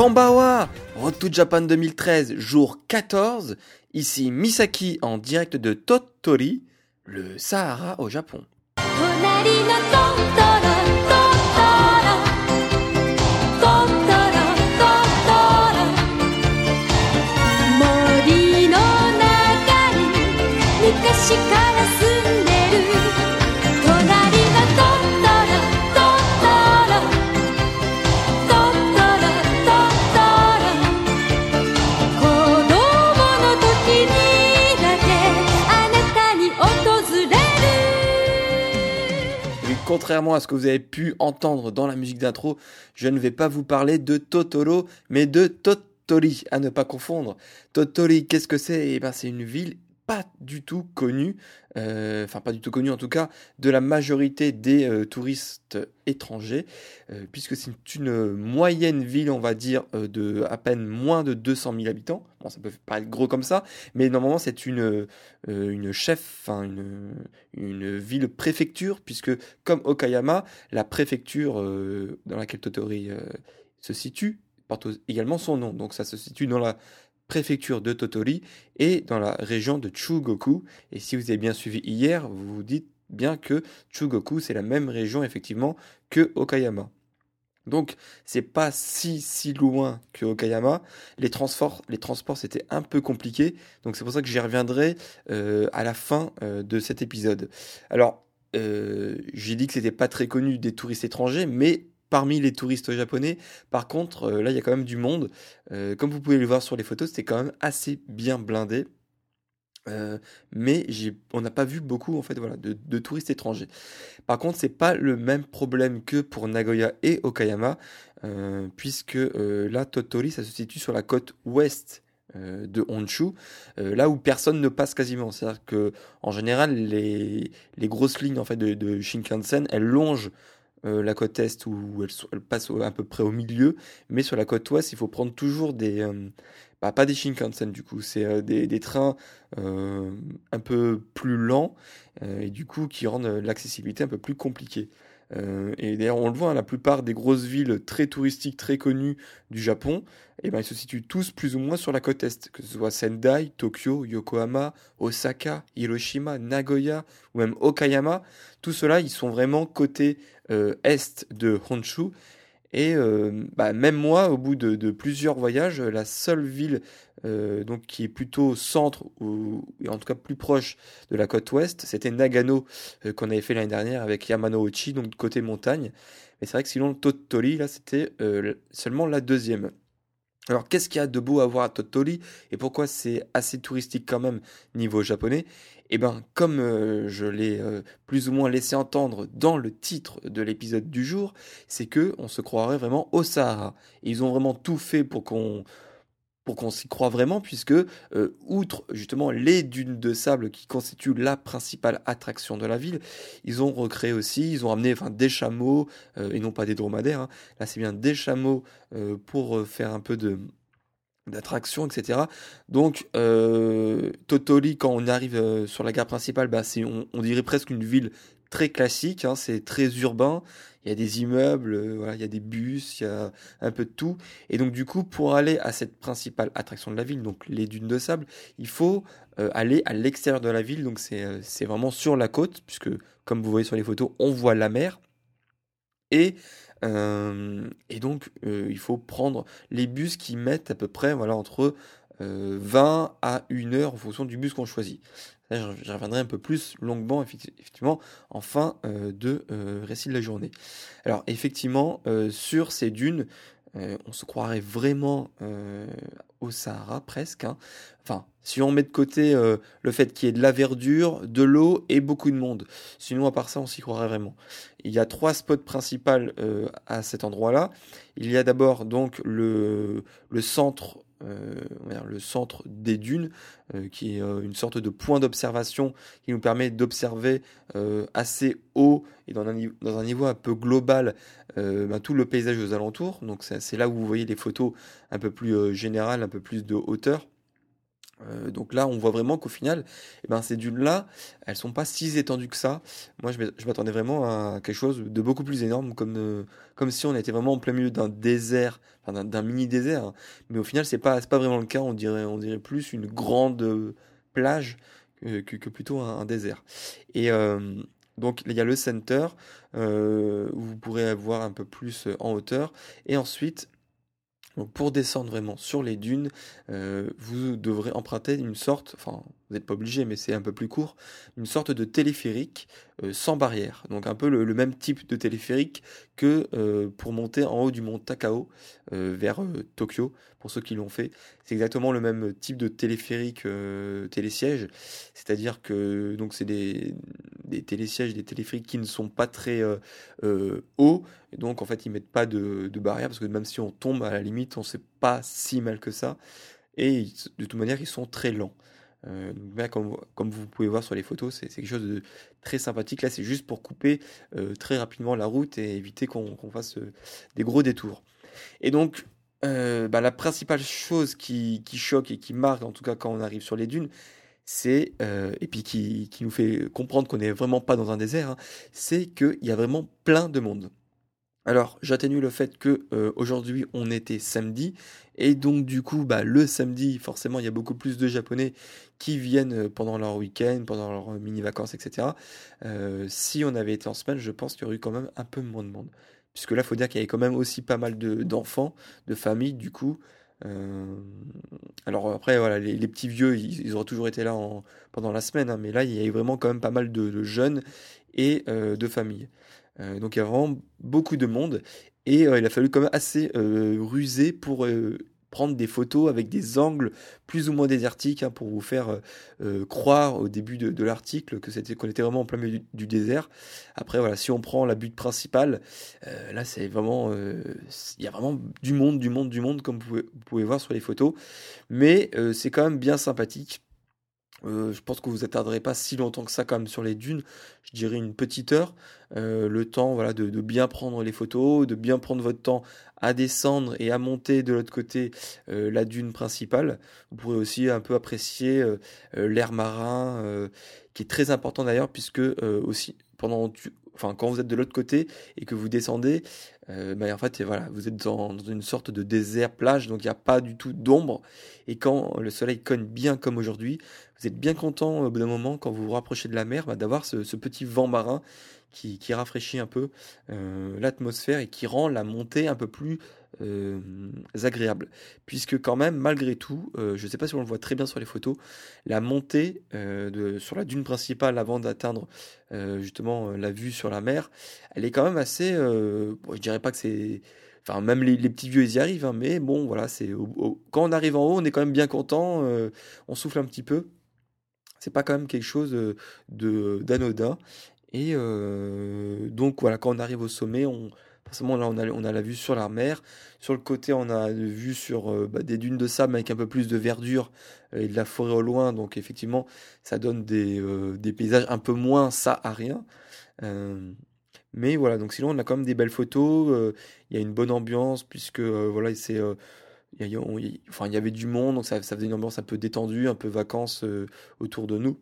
Kambawa Road to Japan 2013, jour 14. Ici Misaki en direct de Tottori, le Sahara au Japon. 隣 contrairement à ce que vous avez pu entendre dans la musique d'intro, je ne vais pas vous parler de Totoro, mais de Tottori, à ne pas confondre. Tottori, qu'est-ce que c'est? Eh ben, c'est une ville pas du tout connue, euh, enfin pas du tout connue en tout cas, de la majorité des euh, touristes étrangers, euh, puisque c'est une moyenne ville, on va dire, de à peine moins de 200 000 habitants. Bon, ça peut paraître gros comme ça, mais normalement c'est une, une chef, une, une ville préfecture, puisque comme Okayama, la préfecture dans laquelle Totori se situe porte également son nom. Donc ça se situe dans la préfecture de Totori et dans la région de Chugoku. Et si vous avez bien suivi hier, vous vous dites bien que Chugoku, c'est la même région effectivement que Okayama. Donc, c'est pas si si loin que Okayama. Les transports, c'était un peu compliqué. Donc, c'est pour ça que j'y reviendrai euh, à la fin euh, de cet épisode. Alors, euh, j'ai dit que c'était pas très connu des touristes étrangers, mais parmi les touristes japonais, par contre, euh, là, il y a quand même du monde. Euh, comme vous pouvez le voir sur les photos, c'était quand même assez bien blindé. Euh, mais on n'a pas vu beaucoup en fait de, touristes étrangers. Par contre, c'est pas le même problème que pour Nagoya et Okayama, puisque là Tottori ça se situe sur la côte ouest de Honshu, là où personne ne passe quasiment. C'est-à-dire que en général les, grosses lignes en fait de Shinkansen elles longent euh, la côte est où passent au- à peu près au milieu, mais sur la côte ouest il faut prendre toujours des euh, bah, pas des Shinkansen du coup, c'est euh, des, des trains un peu plus lents et du coup qui rendent l'accessibilité un peu plus compliquée. Euh, et d'ailleurs, on le voit, hein, la plupart des grosses villes très touristiques, très connues du Japon, eh ben, ils se situent tous plus ou moins sur la côte est, que ce soit Sendai, Tokyo, Yokohama, Osaka, Hiroshima, Nagoya ou même Okayama. Tout cela, ils sont vraiment côté euh, est de Honshu. Et euh, bah, même moi, au bout de, plusieurs voyages, la seule ville euh, donc qui est plutôt centre ou en tout cas plus proche de la côte ouest, c'était Nagano euh, qu'on avait fait l'année dernière avec Yamanouchi, donc côté montagne. Mais c'est vrai que sinon Tottori là c'était seulement la deuxième. Alors qu'est-ce qu'il y a de beau à voir à Tottori et pourquoi c'est assez touristique quand même niveau japonais? Eh ben comme euh, je l'ai euh, plus ou moins laissé entendre dans le titre de l'épisode du jour, c'est que on se croirait vraiment au Sahara. Ils ont vraiment tout fait pour qu'on s'y croit vraiment, puisque, euh, outre justement les dunes de sable qui constituent la principale attraction de la ville, ils ont recréé aussi, ils ont amené enfin, des chameaux, et non pas des dromadaires, hein. là c'est bien des chameaux pour faire un peu de d'attraction, etc. Donc, euh, Totoli, quand on arrive euh, sur la gare principale, bah, c'est, on, dirait presque une ville très classique, hein, c'est très urbain, il y a des immeubles, euh, voilà, il y a des bus, il y a un peu de tout. Et donc du coup, pour aller à cette principale attraction de la ville, donc les dunes de sable, il faut aller à l'extérieur de la ville, donc c'est vraiment sur la côte, puisque comme vous voyez sur les photos, on voit la mer. Et, et donc, euh, il faut prendre les bus qui mettent à peu près voilà, entre euh, 20 à 1 heure en fonction du bus qu'on choisit. Là, j'y reviendrai un peu plus longuement, effecti- effectivement, en fin euh, de euh, récit de la journée. Alors, effectivement, euh, sur ces dunes, Euh, on se croirait vraiment euh, au Sahara presque. hein. Enfin, si on met de côté euh, le fait qu'il y ait de la verdure, de l'eau et beaucoup de monde. Sinon, à part ça, on s'y croirait vraiment. Il y a trois spots principaux à cet endroit-là. Il y a d'abord donc le, le centre. Euh, le centre des dunes, euh, qui est euh, une sorte de point d'observation qui nous permet d'observer assez haut et dans un, niveau, un peu global ben, tout le paysage aux alentours. Donc c'est là où vous voyez les photos un peu plus générales, un peu plus de hauteur. Euh, donc là, on voit vraiment qu'au final, eh ben, ces dunes-là, elles sont pas si étendues que ça. Moi, je m'att- je m'attendais vraiment à quelque chose de beaucoup plus énorme, comme, euh, comme si on était vraiment en plein milieu d'un désert, d'un- d'un mini désert. hein. Mais au final, c'est pas, pas vraiment le cas. On dirait, on dirait plus une grande euh, plage que, plutôt un, désert. Et donc, il y a le center où vous pourrez voir un peu plus en hauteur. Et ensuite, donc pour descendre vraiment sur les dunes, euh, vous devrez emprunter une sorte, enfin vous n'êtes pas obligé mais c'est un peu plus court, une sorte de téléphérique euh, sans barrière. Donc un peu le, même type de téléphérique que euh, pour monter en haut du mont Takao euh, vers Tokyo, pour ceux qui l'ont fait. C'est exactement le même type de téléphérique télésiège, c'est-à-dire que donc c'est des, télésièges, des téléphériques qui ne sont pas très hauts, donc en fait ils mettent pas de, de barrière parce que même si on tombe à la limite, on sait pas si mal que ça. Et de toute manière, ils sont très lents. Euh, comme, vous pouvez voir sur les photos, c'est quelque chose de très sympathique. Là, c'est juste pour couper euh, très rapidement la route et éviter qu'on fasse euh, des gros détours. Et donc, bah, la principale chose qui, choque et qui marque, en tout cas quand on arrive sur les dunes, c'est, et puis qui, qui nous fait comprendre qu'on n'est vraiment pas dans un désert, hein, c'est qu'il y a vraiment plein de monde. Alors, j'atténue le fait que euh, aujourd'hui on était samedi et donc du coup, bah, le samedi, forcément, il y a beaucoup plus de Japonais qui viennent euh, pendant leur week-end, pendant leurs mini-vacances, etc. Euh, si on avait été en semaine, je pense qu'il y aurait eu quand même un peu moins de monde. Puisque là, faut dire qu'il y avait quand même aussi pas mal de- d'enfants, de, familles, du coup. Euh, alors après, voilà, les, petits vieux, ils, auraient toujours été là en- pendant la semaine, hein, mais là, il y avait vraiment quand même pas mal de, jeunes et euh, de familles. Euh, donc il y a vraiment beaucoup de monde et euh, il a fallu quand même assez euh, ruser pour prendre des photos avec des angles plus ou moins désertiques hein, pour vous faire croire au début de, l'article que c'était qu'on était vraiment en plein milieu du, désert. Après voilà, si on prend la butte principale, là c'est vraiment il y a vraiment du monde, du monde, du monde comme vous pouvez, voir sur les photos, mais c'est quand même bien sympathique. Euh, je pense que vous attarderez pas si longtemps que ça quand même sur les dunes. Je dirais une petite heure. Euh, le temps voilà, de, bien prendre les photos, de bien prendre votre temps à descendre et à monter de l'autre côté euh, la dune principale. Vous pourrez aussi un peu apprécier l'air marin, qui est très important d'ailleurs, puisque aussi pendant, enfin, quand vous êtes de l'autre côté et que vous descendez, euh, bah, en fait, voilà, vous êtes dans, une sorte de désert plage, donc il n'y a pas du tout d'ombre. Et quand le soleil cogne bien comme aujourd'hui, vous êtes bien content au bout d'un moment, quand vous vous rapprochez de la mer, bah, d'avoir ce, petit vent marin qui, qui rafraîchit un peu euh, l'atmosphère et qui rend la montée un peu plus euh, agréable. Puisque quand même, malgré tout, euh, je ne sais pas si on le voit très bien sur les photos, la montée euh, sur la dune principale avant d'atteindre justement la vue sur la mer, elle est quand même assez... Je dirais pas que c'est... Enfin, même les, petits vieux, ils y arrivent, hein, mais bon, voilà, c'est quand on arrive en haut, on est quand même bien content, on souffle un petit peu. C'est pas quand même quelque chose de d'anodin. Et donc voilà, quand on arrive au sommet, on, forcément là on a, on a la vue sur la mer. Sur le côté, on a une vue sur euh, bah, des dunes de sable avec un peu plus de verdure et de la forêt au loin. Donc effectivement, ça donne des, euh, paysages un peu moins sahariens. Euh, mais voilà, donc sinon on a quand même des belles photos. Il y a une bonne ambiance puisque voilà, c'est il y, y avait du monde, donc ça, ça faisait une ambiance un peu détendue, un peu vacances autour de nous.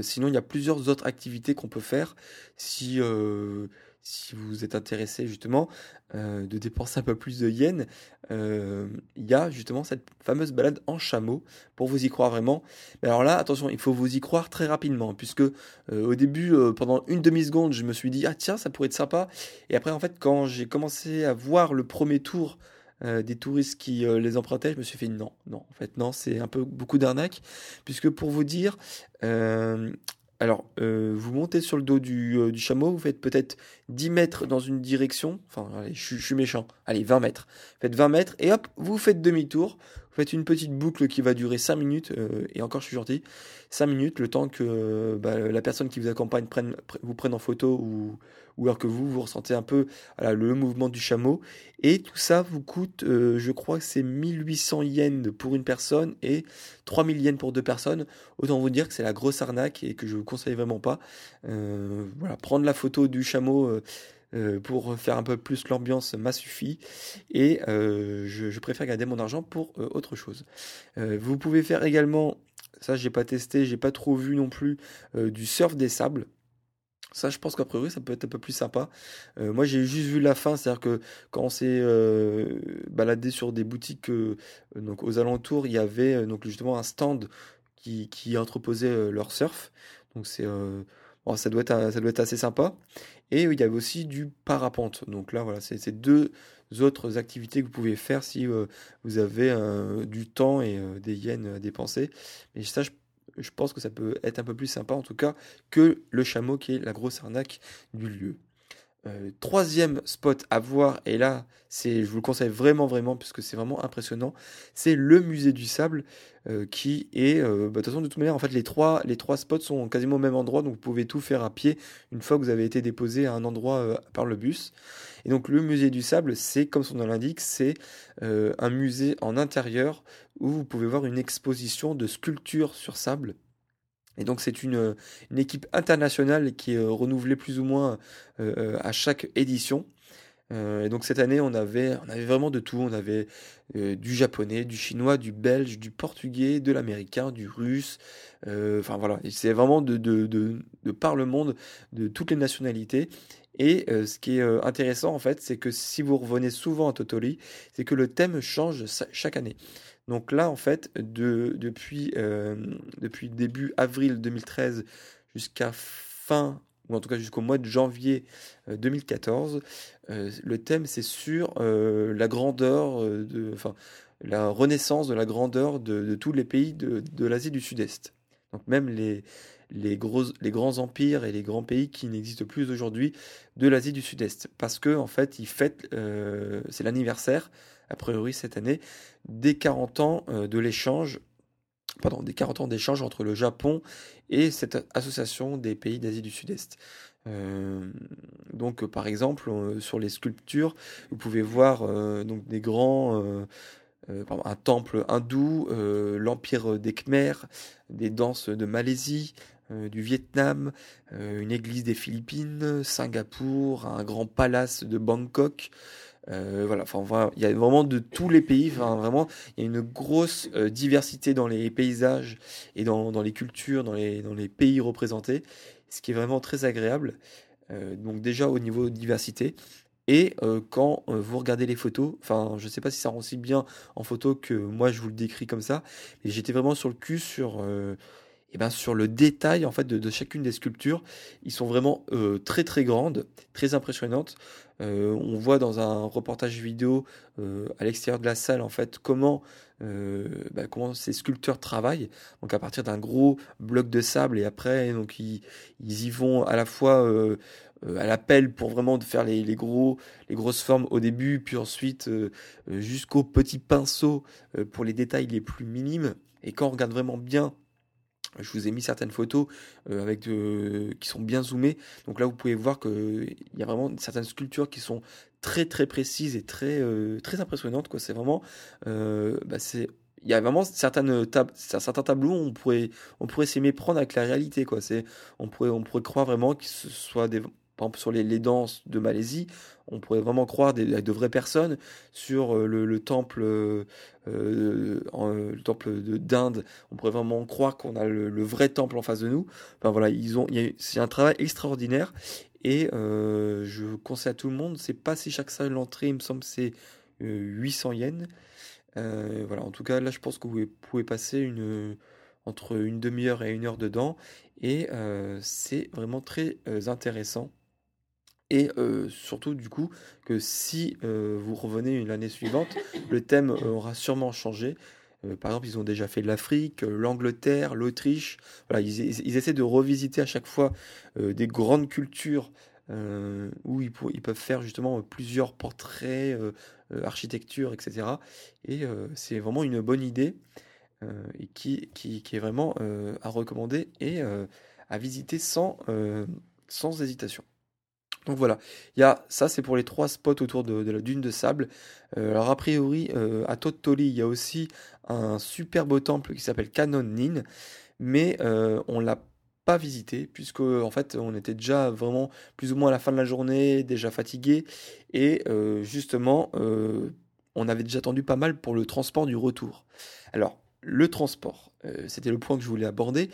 Sinon, il y a plusieurs autres activités qu'on peut faire si, si vous êtes intéressé justement euh, de dépenser un peu plus de yens. Euh, il y a justement cette fameuse balade en chameau pour vous y croire vraiment. Mais alors là, attention, il faut vous y croire très rapidement puisque euh, au début, pendant une demi-seconde, je me suis dit ah tiens, ça pourrait être sympa. Et après, en fait, quand j'ai commencé à voir le premier tour des touristes qui les empruntaient, je me suis fait non, non, en fait non, c'est un peu beaucoup d'arnaque puisque pour vous dire, Alors, euh, vous montez sur le dos du, euh, chameau, vous faites peut-être 10 mètres dans une direction. Enfin, allez, je, suis- méchant. Allez, 20 mètres. Faites 20 mètres et hop, vous faites demi-tour. Vous faites une petite boucle qui va durer 5 minutes. euh, et encore, je suis gentil. 5 minutes, le temps que bah, la personne qui vous accompagne vous prenne en photo ou, ou alors que vous, vous ressentez un peu le mouvement du chameau. Et tout ça vous coûte, euh, je crois que c'est 1800 yens pour une personne et 3000 yens pour deux personnes. Autant vous dire que c'est la grosse arnaque et que je vous conseille vraiment pas. Euh, voilà, prendre la photo du chameau euh, pour faire un peu plus l'ambiance m'a suffi et je, préfère garder mon argent pour autre chose. Vous pouvez faire également, ça j'ai pas testé, j'ai pas trop vu non plus, du surf des sables. Ça, je pense qu'a priori, ça peut être un peu plus sympa. Euh, moi, j'ai juste vu la fin, c'est-à-dire que quand on s'est euh, baladé sur des boutiques euh, donc aux alentours, il y avait donc justement un stand qui, qui entreposait leur surf. Donc c'est bon, ça doit être ça doit être assez sympa. Et il y avait aussi du parapente. Donc là, voilà, c'est deux autres activités que vous pouvez faire si vous avez du temps et des yens à dépenser. Mais ça, je, je pense que ça peut être un peu plus sympa en tout cas que le chameau qui est la grosse arnaque du lieu. Euh, troisième spot à voir, et là, c'est, je vous le conseille vraiment, vraiment, puisque c'est vraiment impressionnant, c'est le musée du sable, euh, qui est, euh, bah, de toute façon, de toute manière, en fait, les trois, les trois spots sont quasiment au même endroit, donc vous pouvez tout faire à pied une fois que vous avez été déposé à un endroit par le bus. Et donc, le musée du sable, c'est, comme son nom l'indique, c'est un musée en intérieur où vous pouvez voir une exposition de sculptures sur sable. Et donc c'est une, équipe internationale qui est euh, renouvelée plus ou moins euh, euh, à chaque édition. Et donc cette année, on avait, on avait vraiment de tout. On avait du japonais, du chinois, du belge, du portugais, de l'américain, du russe. Enfin voilà, c'est vraiment de, par le monde, de toutes les nationalités. Et ce qui est intéressant en fait, c'est que si vous revenez souvent à Totori, c'est que le thème change chaque année. Donc là, en fait, euh, depuis début avril 2013 jusqu'à fin, ou en tout cas jusqu'au mois de janvier euh, 2014, euh, le thème c'est sur euh, la grandeur, euh, de, enfin, la renaissance de la grandeur de, tous les pays de, de l'Asie du Sud-Est. Donc même les, les, gros, les grands empires et les grands pays qui n'existent plus aujourd'hui de l'Asie du Sud-Est. Parce que en fait, ils fêtent, euh, c'est l'anniversaire, a priori cette année, des 40 ans euh, de l'échange, des 40 ans d'échange entre le Japon et cette association des pays d'Asie du Sud-Est. Euh, donc, par exemple, euh, sur les sculptures, vous pouvez voir donc des grands, un temple hindou, l'empire des Khmers, des danses de Malaisie, du Vietnam, une église des Philippines, Singapour, un grand palace de Bangkok. Euh, voilà, enfin, il y a vraiment de tous les pays. Enfin, vraiment, il y a une grosse euh, diversité dans les paysages et dans, dans les cultures, dans les, dans les pays représentés, ce qui est vraiment très agréable. Euh, donc déjà au niveau diversité. Et quand vous regardez les photos, enfin, je sais pas si ça rend si bien en photo que moi je vous le décris comme ça, mais j'étais vraiment sur le cul sur, eh ben, sur le détail en fait de, chacune des sculptures. Ils sont vraiment euh, très très grandes, très impressionnantes. Euh, on voit dans un reportage vidéo euh, à l'extérieur de la salle en fait comment bah, comment ces sculpteurs travaillent. Donc à partir d'un gros bloc de sable et après donc ils, ils y vont à la fois à la pelle pour vraiment faire les, gros les grosses formes au début puis ensuite jusqu'au petit pinceau pour les détails les plus minimes. Et quand on regarde vraiment bien je vous ai mis certaines photos euh, avec qui sont bien zoomées. Donc là, vous pouvez voir qu'il y a vraiment certaines sculptures qui sont très très précises et très euh, très impressionnantes. C'est vraiment, euh, bah, il y a vraiment certains tableaux où on pourrait on pourrait s'y méprendre avec la réalité. On pourrait on pourrait croire vraiment que ce soit des par exemple sur les, danses de Malaisie, on pourrait vraiment croire des, de vraies personnes sur euh, le, le temple, euh, euh, d'Inde on pourrait vraiment croire qu'on a le, vrai temple en face de nous. Enfin voilà, ils ont, c'est un travail extraordinaire et je conseille à tout le monde. C'est pas si cher que ça l'entrée, il me semble c'est euh, 800 yens. Voilà, en tout cas là, je pense que vous pouvez, passer entre une demi-heure et une heure dedans et c'est vraiment très intéressant. Et euh, surtout du coup que si euh, vous revenez l'année suivante, le thème aura sûrement changé. Euh, par exemple, ils ont déjà fait l'Afrique, euh, l'Angleterre, l'Autriche. Voilà, ils, ils essaient de revisiter à chaque fois euh, des grandes cultures euh, où ils, pour- ils peuvent faire justement plusieurs portraits, euh, euh, architecture, etc. Et euh, c'est vraiment une bonne idée euh, et qui, qui, qui est vraiment euh, à recommander et euh, à visiter sans, euh, sans hésitation. Donc voilà, il y a ça, c'est pour les trois spots autour de, la dune de sable. Euh, alors a priori, euh, à Totoli, il y a aussi un super beau temple qui s'appelle Canon Nin, mais euh, on l'a pas visité puisque en fait on était déjà vraiment plus ou moins à la fin de la journée, déjà fatigué et euh, justement on avait déjà attendu pas mal pour le transport du retour. Alors le transport, c'était le point que je voulais aborder.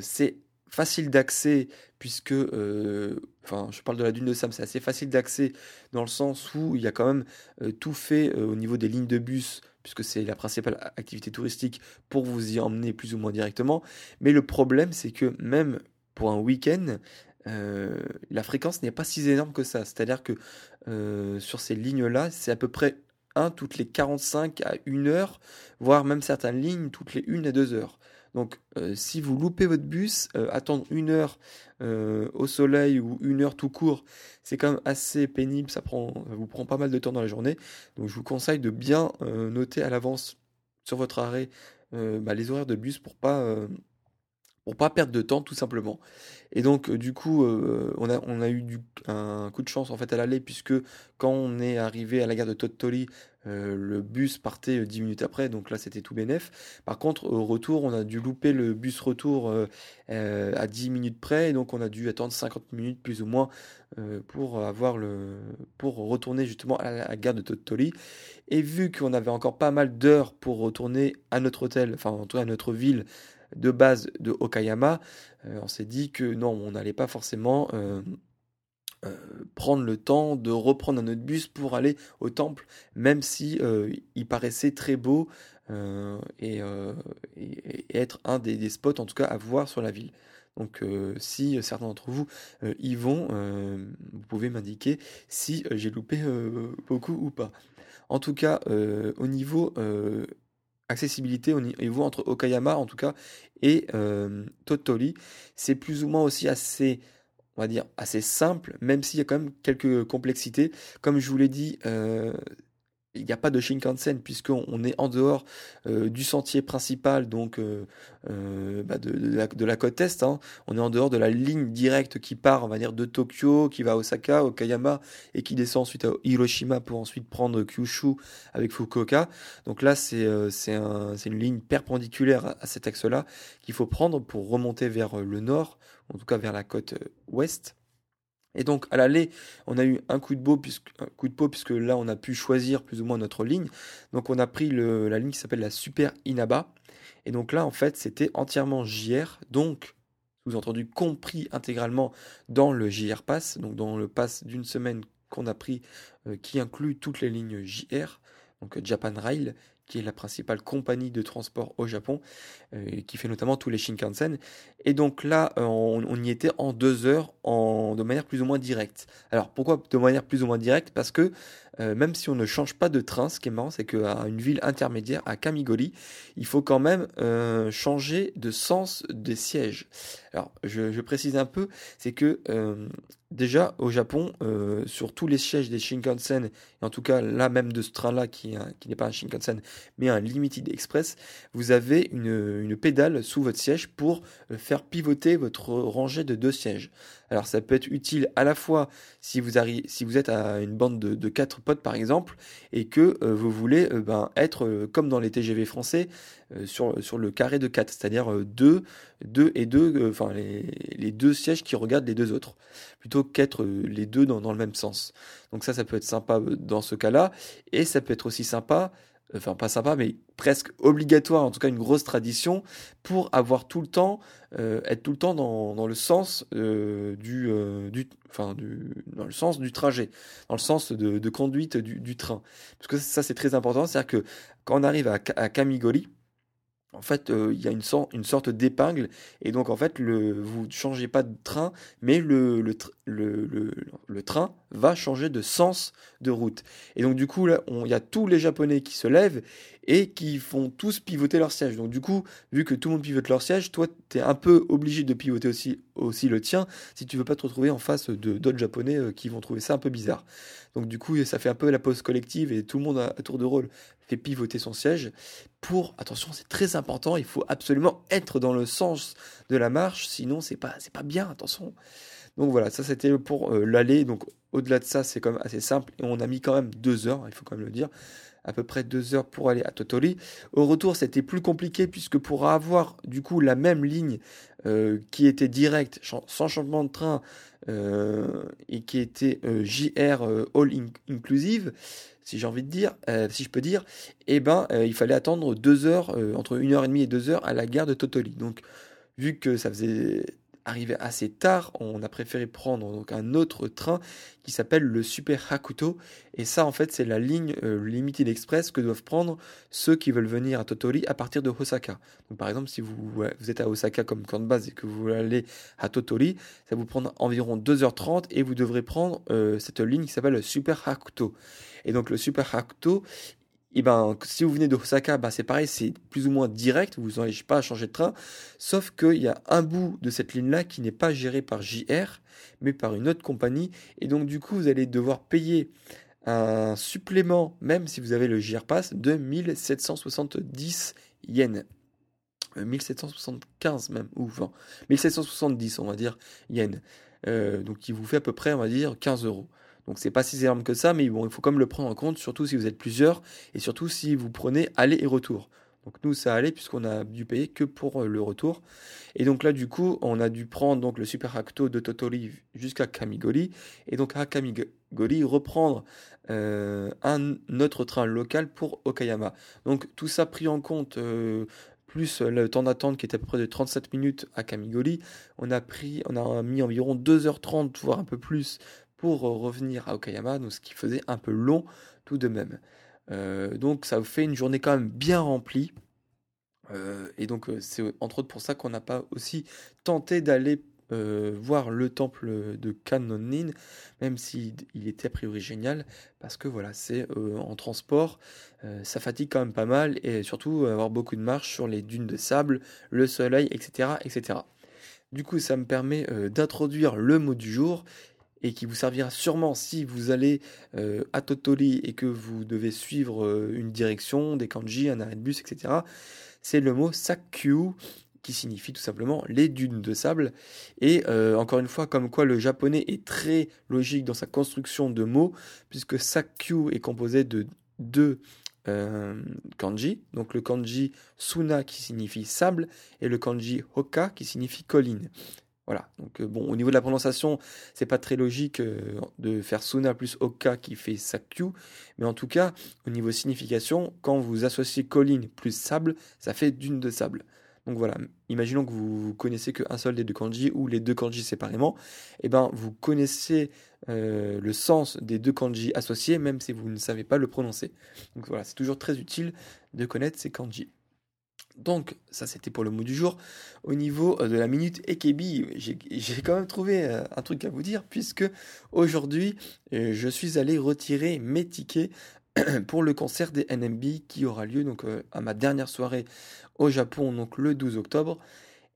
C'est facile d'accès puisque, euh, enfin, je parle de la dune de Sam, c'est assez facile d'accès dans le sens où il y a quand même euh, tout fait euh, au niveau des lignes de bus, puisque c'est la principale activité touristique pour vous y emmener plus ou moins directement. Mais le problème, c'est que même pour un week-end, la fréquence n'est pas si énorme que ça. C'est-à-dire que sur ces lignes-là, c'est à peu près 1 toutes les 45 à 1 heure, voire même certaines lignes toutes les 1 à 2 heures. Donc, euh, si vous loupez votre bus, euh, attendre une heure euh, au soleil ou une heure tout court, c'est quand même assez pénible. Ça prend, vous prend pas mal de temps dans la journée. Donc, je vous conseille de bien noter à l'avance sur votre arrêt bah, les horaires de bus pour pas pour pas perdre de temps tout simplement. Et donc euh, du coup euh, on a eu un coup de chance en fait à l'aller puisque quand on est arrivé à la gare de Tottori euh, le bus partait euh, 10 minutes après donc là c'était tout bénef. Par contre au retour on a dû louper le bus retour euh, euh, à 10 minutes près et donc on a dû attendre 50 minutes plus ou moins euh, pour avoir le pour retourner justement à la, à la gare de Tottori et vu qu'on avait encore pas mal d'heures pour retourner à notre hôtel enfin en tout cas à notre ville de base de Okayama, euh, on s'est dit que non, on n'allait pas forcément euh, euh, prendre le temps de reprendre un autre bus pour aller au temple, même si il paraissait très beau et, être un des, spots en tout cas à voir sur la ville. Donc si certains d'entre vous y vont, vous pouvez m'indiquer si j'ai loupé beaucoup ou pas. En tout cas, au niveau accessibilité au niveau entre Okayama en tout cas et euh, Tottori, c'est plus ou moins aussi assez, on va dire, assez simple, même s'il y a quand même quelques complexités. Comme je vous l'ai dit, euh, il n'y a pas de Shinkansen puisqu'on on est en dehors euh, du sentier principal, donc euh, euh, bah, de, la, côte est. hein. On est en dehors de la ligne directe qui part, on va de Tokyo, qui va à Osaka, Okayama, et qui descend ensuite à Hiroshima pour ensuite prendre Kyushu avec Fukuoka. Donc là, c'est c'est un- c'est une ligne perpendiculaire à, cet axe-là qu'il faut prendre pour remonter vers le nord, en tout cas vers la côte ouest. Et donc à l'aller, on a eu un coup de beau puisque un coup de peau puisque là on a pu choisir plus ou moins notre ligne. Donc on a pris la ligne qui s'appelle la Super Inaba. Et donc là en fait c'était entièrement JR, donc sous-entendu compris intégralement dans le JR Pass, donc dans le pass d'une semaine qu'on a pris euh, qui inclut toutes les lignes JR, donc Japan Rail qui est la principale compagnie de transport au Japon, euh, qui fait notamment tous les Shinkansen. Et donc là, euh, on, y était en deux heures, en, de manière plus ou moins directe. Alors pourquoi de manière plus ou moins directe? Parce que euh, même si on ne change pas de train, ce qui est marrant, c'est qu'à une ville intermédiaire, à Kamigori, il faut quand même changer de sens des sièges. Alors je, je précise un peu, c'est que déjà au Japon, sur tous les sièges des Shinkansen, et en tout cas là même de ce train-là qui, qui n'est pas un Shinkansen, mais un Limited Express, vous avez une, une pédale sous votre siège pour euh, faire pivoter votre rangée de deux sièges. Alors ça peut être utile à la fois si vous, si vous êtes à une bande de, quatre potes par exemple et que euh, vous voulez euh, ben, être comme dans les TGV français sur, sur le carré de 4, c'est-à-dire euh, deux, deux et deux, euh, enfin les, les deux sièges qui regardent les deux autres, plutôt qu'être les deux dans, dans le même sens. Donc ça, ça peut être sympa dans ce cas-là et ça peut être aussi sympa enfin pas sympa, mais presque obligatoire, en tout cas une grosse tradition, pour avoir tout le temps, euh, être tout le temps dans, le sens euh, du, euh, du, enfin dans le sens du trajet, dans le sens de, conduite du, train. Parce que ça c'est très important, c'est-à-dire que quand on arrive à, à Kamigori, en fait, euh, il y a une, sor- une sorte d'épingle, et donc en fait, vous ne changez pas de train, mais le, le, tr- le, le- le train va changer de sens de route. Et donc du coup, il y a tous les Japonais qui se lèvent et qui font tous pivoter leur siège. Donc du coup, vu que tout le monde pivote leur siège, toi, tu es un peu obligé de pivoter aussi, aussi le tien, si tu veux pas te retrouver en face de d'autres Japonais euh, qui vont trouver ça un peu bizarre. Donc du coup, ça fait un peu la pause collective, et tout le monde, à, tour de rôle, fait pivoter son siège pour, attention, c'est très important, il faut absolument être dans le sens de la marche, sinon c'est pas, c'est pas bien, attention. Donc voilà, ça c'était pour euh, l'aller. Donc au-delà de ça, c'est quand même assez simple et on a mis quand même deux heures, il faut quand même le dire, à peu près deux heures pour aller à Totori. Au retour, c'était plus compliqué puisque pour avoir du coup la même ligne euh, qui était directe, sans changement de train euh, et qui était euh, JR All in- Inclusive, si j'ai envie de dire, si je peux dire, eh ben il fallait attendre deux heures, entre une heure et demie et deux heures à la gare de Totori. Donc vu que ça faisait arriver assez tard, on a préféré prendre donc un autre train qui s'appelle le Super Hakuto. Et ça, en fait, c'est la ligne euh, Limited Express que doivent prendre ceux qui veulent venir à Totori à partir de Osaka. Par exemple, si vous, êtes à Osaka comme camp de base et que vous voulez aller à Totori, ça vous prendra environ 2h30 et vous devrez prendre euh, cette ligne qui s'appelle le Super Hakuto. Et donc, le Super Hakuto, et ben, si vous venez de Osaka, ben, c'est pareil, c'est plus ou moins direct, vous n'avez pas à changer de train, sauf qu'il y a un bout de cette ligne-là qui n'est pas géré par JR, mais par une autre compagnie, et donc du coup, vous allez devoir payer un supplément, même si vous avez le JR Pass, de 1770 yens. Euh, 1775 même, ou enfin, 1770 on va dire, yens. Euh, donc qui vous fait à peu près, on va dire, 15 euros. Donc c'est pas si énorme que ça, mais bon, il faut quand même le prendre en compte, surtout si vous êtes plusieurs, et surtout si vous prenez aller et retour. Donc nous, ça allait puisqu'on a dû payer que pour euh, le retour. Et donc là, du coup, on a dû prendre donc le Super Acto de Totori jusqu'à Kamigori. Et donc à Kamigori, reprendre euh, un autre train local pour Okayama. Donc tout ça pris en compte, euh, plus le temps d'attente qui était à peu près de 37 minutes à Kamigori, on a, pris, on a mis environ 2h30, voire un peu plus, euh, revenir à Okayama, donc ce qui faisait un peu long tout de même. Euh, donc ça fait une journée quand même bien remplie. Euh, et donc c'est entre autres pour ça qu'on n'a pas aussi tenté d'aller voir le temple de Kanonin, même s'il il était a priori génial, parce que voilà, c'est en transport, ça fatigue quand même pas mal, et surtout avoir beaucoup de marche sur les dunes de sable, le soleil, etc. etc. Du coup, ça me permet d'introduire le mot du jour, et qui vous servira sûrement si vous allez euh, à Totori et que vous devez suivre euh, une direction, des kanji, un arrêt de bus, etc. C'est le mot Sakyu qui signifie tout simplement les dunes de sable. Et euh, encore une fois, comme quoi le japonais est très logique dans sa construction de mots, puisque Sakyu est composé de deux kanji, donc le kanji Suna qui signifie sable et le kanji Hoka qui signifie colline. Voilà, donc euh, bon, au niveau de la prononciation, c'est pas très logique euh, de faire Suna plus Oka qui fait Sakyu, mais en tout cas, au niveau signification, quand vous associez colline plus sable, ça fait dune de sable. Donc voilà, imaginons que vous connaissez qu'un seul des deux kanji ou les deux kanji séparément, et ben vous connaissez euh, le sens des deux kanji associés, même si vous ne savez pas le prononcer. Donc voilà, c'est toujours très utile de connaître ces kanji. Donc, ça c'était pour le mot du jour. Au niveau euh, de la minute Ekebi, j'ai quand même trouvé euh, un truc à vous dire, puisque aujourd'hui, euh, je suis allé retirer mes tickets pour le concert des NMB qui aura lieu donc à ma dernière soirée au Japon, donc le 12 octobre.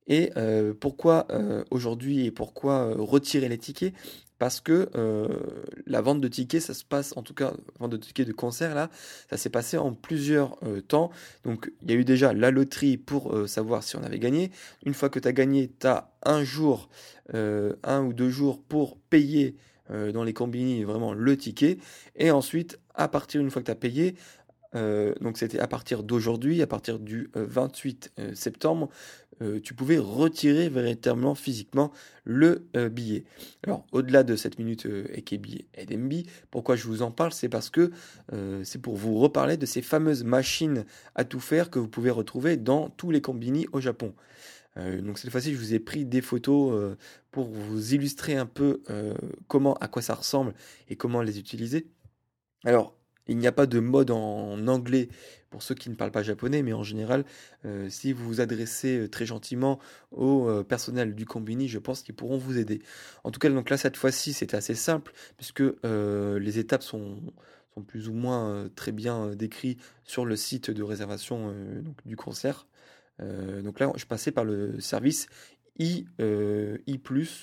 Et pourquoi aujourd'hui et pourquoi retirer les tickets? Parce que euh, la vente de tickets, ça se passe, en tout cas, vente de tickets de concert, là, ça s'est passé en plusieurs euh, temps. Donc, il y a eu déjà la loterie pour euh, savoir si on avait gagné. Une fois que tu as gagné, tu as un jour, un ou deux jours pour payer dans les combini vraiment le ticket. Et ensuite, à partir une fois que tu as payé, donc c'était à partir d'aujourd'hui, à partir du euh, 28 euh, septembre, euh, tu pouvais retirer véritablement physiquement le euh, billet. Alors au-delà de cette minute euh, DMB, pourquoi je vous en parle, c'est parce que euh, c'est pour vous reparler de ces fameuses machines à tout faire que vous pouvez retrouver dans tous les combini au Japon. Donc cette fois-ci, je vous ai pris des photos pour vous illustrer un peu comment, à quoi ça ressemble et comment les utiliser. Alors il n'y a pas de mode en anglais pour ceux qui ne parlent pas japonais, mais en général, euh, si vous vous adressez euh, très gentiment au euh, personnel du combini, je pense qu'ils pourront vous aider. En tout cas, donc là, cette fois-ci, c'était assez simple, puisque les étapes sont, plus ou moins très bien décrites sur le site de réservation du concert. donc là, je passais par le service I, I+,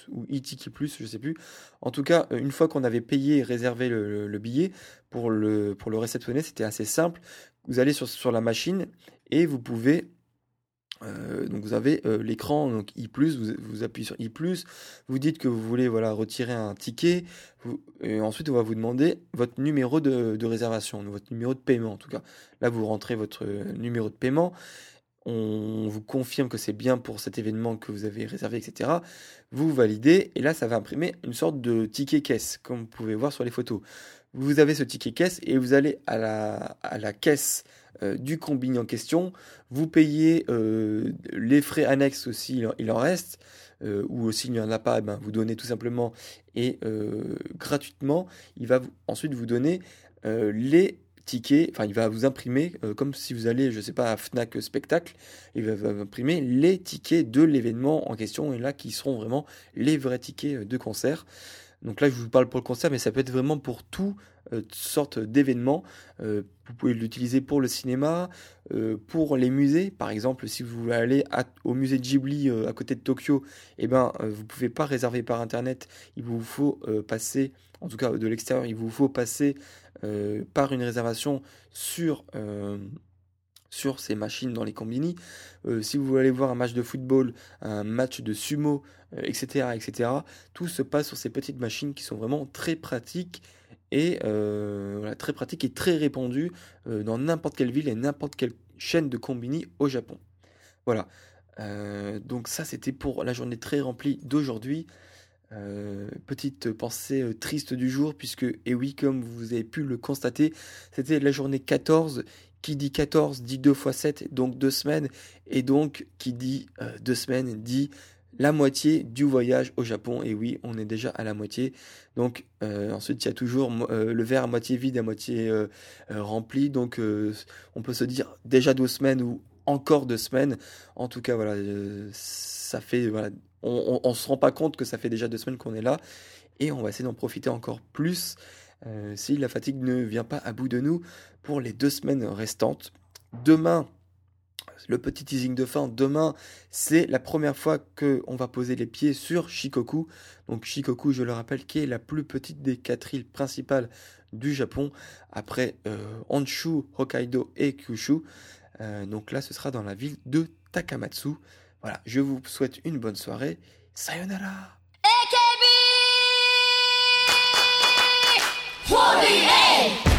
ou i-tiki+, je sais plus. En tout cas, une fois qu'on avait payé et réservé le, le, billet, pour le, pour le réceptionner, c'était assez simple vous allez sur, sur la machine et vous pouvez euh, donc vous avez euh, l'écran donc I+, vous, vous appuyez sur I+, vous dites que vous voulez voilà retirer un ticket, et ensuite on va vous demander votre numéro de, de, réservation, votre numéro de paiement en tout cas. Là vous rentrez votre euh, numéro de paiement, on vous confirme que c'est bien pour cet événement que vous avez réservé, etc. Vous validez et là ça va imprimer une sorte de ticket caisse comme vous pouvez voir sur les photos vous avez ce ticket caisse et vous allez à la, à la caisse euh, du combini en question, vous payez euh, les frais annexes aussi, il en reste, euh, ou s'il n'y en a pas, eh ben, vous donnez tout simplement et gratuitement, il va ensuite vous donner les tickets, enfin il va vous imprimer, comme si vous allez, je sais pas, à Fnac Spectacle, il va vous imprimer les tickets de l'événement en question, et là qui seront vraiment les vrais tickets de concert. Donc là, je vous parle pour le concert, mais ça peut être vraiment pour toutes euh, sortes d'événements. Euh, vous pouvez l'utiliser pour le cinéma, euh, pour les musées. Par exemple, si vous voulez aller au musée Ghibli à côté de Tokyo, eh ben, vous ne pouvez pas réserver par Internet. Il vous faut passer, en tout cas de l'extérieur, il vous faut passer par une réservation sur ces machines dans les combini. Si vous voulez aller voir un match de football, un match de sumo, etc., etc., tout se passe sur ces petites machines qui sont vraiment très pratiques et euh, voilà, très pratiques et très répandues dans n'importe quelle ville et n'importe quelle chaîne de combini au Japon. Voilà. donc ça, c'était pour la journée très remplie d'aujourd'hui. petite pensée triste du jour, puisque, et oui, comme vous avez pu le constater, c'était la journée 14 qui dit 14 dit 2 fois 7, donc 2 semaines. Et donc, qui dit 2 euh, semaines dit la moitié du voyage au Japon. Et oui, on est déjà à la moitié. Donc, euh, ensuite, il y a toujours euh, le verre à moitié vide, à moitié rempli. Donc, on peut se dire déjà 2 semaines ou encore 2 semaines. En tout cas, voilà, ça fait. Voilà, on ne se rend pas compte que ça fait déjà 2 semaines qu'on est là. Et on va essayer d'en profiter encore plus. Euh, si la fatigue ne vient pas à bout de nous pour les deux semaines restantes. Demain, le petit teasing de fin, demain, c'est la première fois qu'on va poser les pieds sur Shikoku. Donc Shikoku, je le rappelle, qui est la plus petite des quatre îles principales du Japon, après euh, Honshu, Hokkaido et Kyushu. Euh, donc là, ce sera dans la ville de Takamatsu. Voilà, je vous souhaite une bonne soirée. Sayonara 48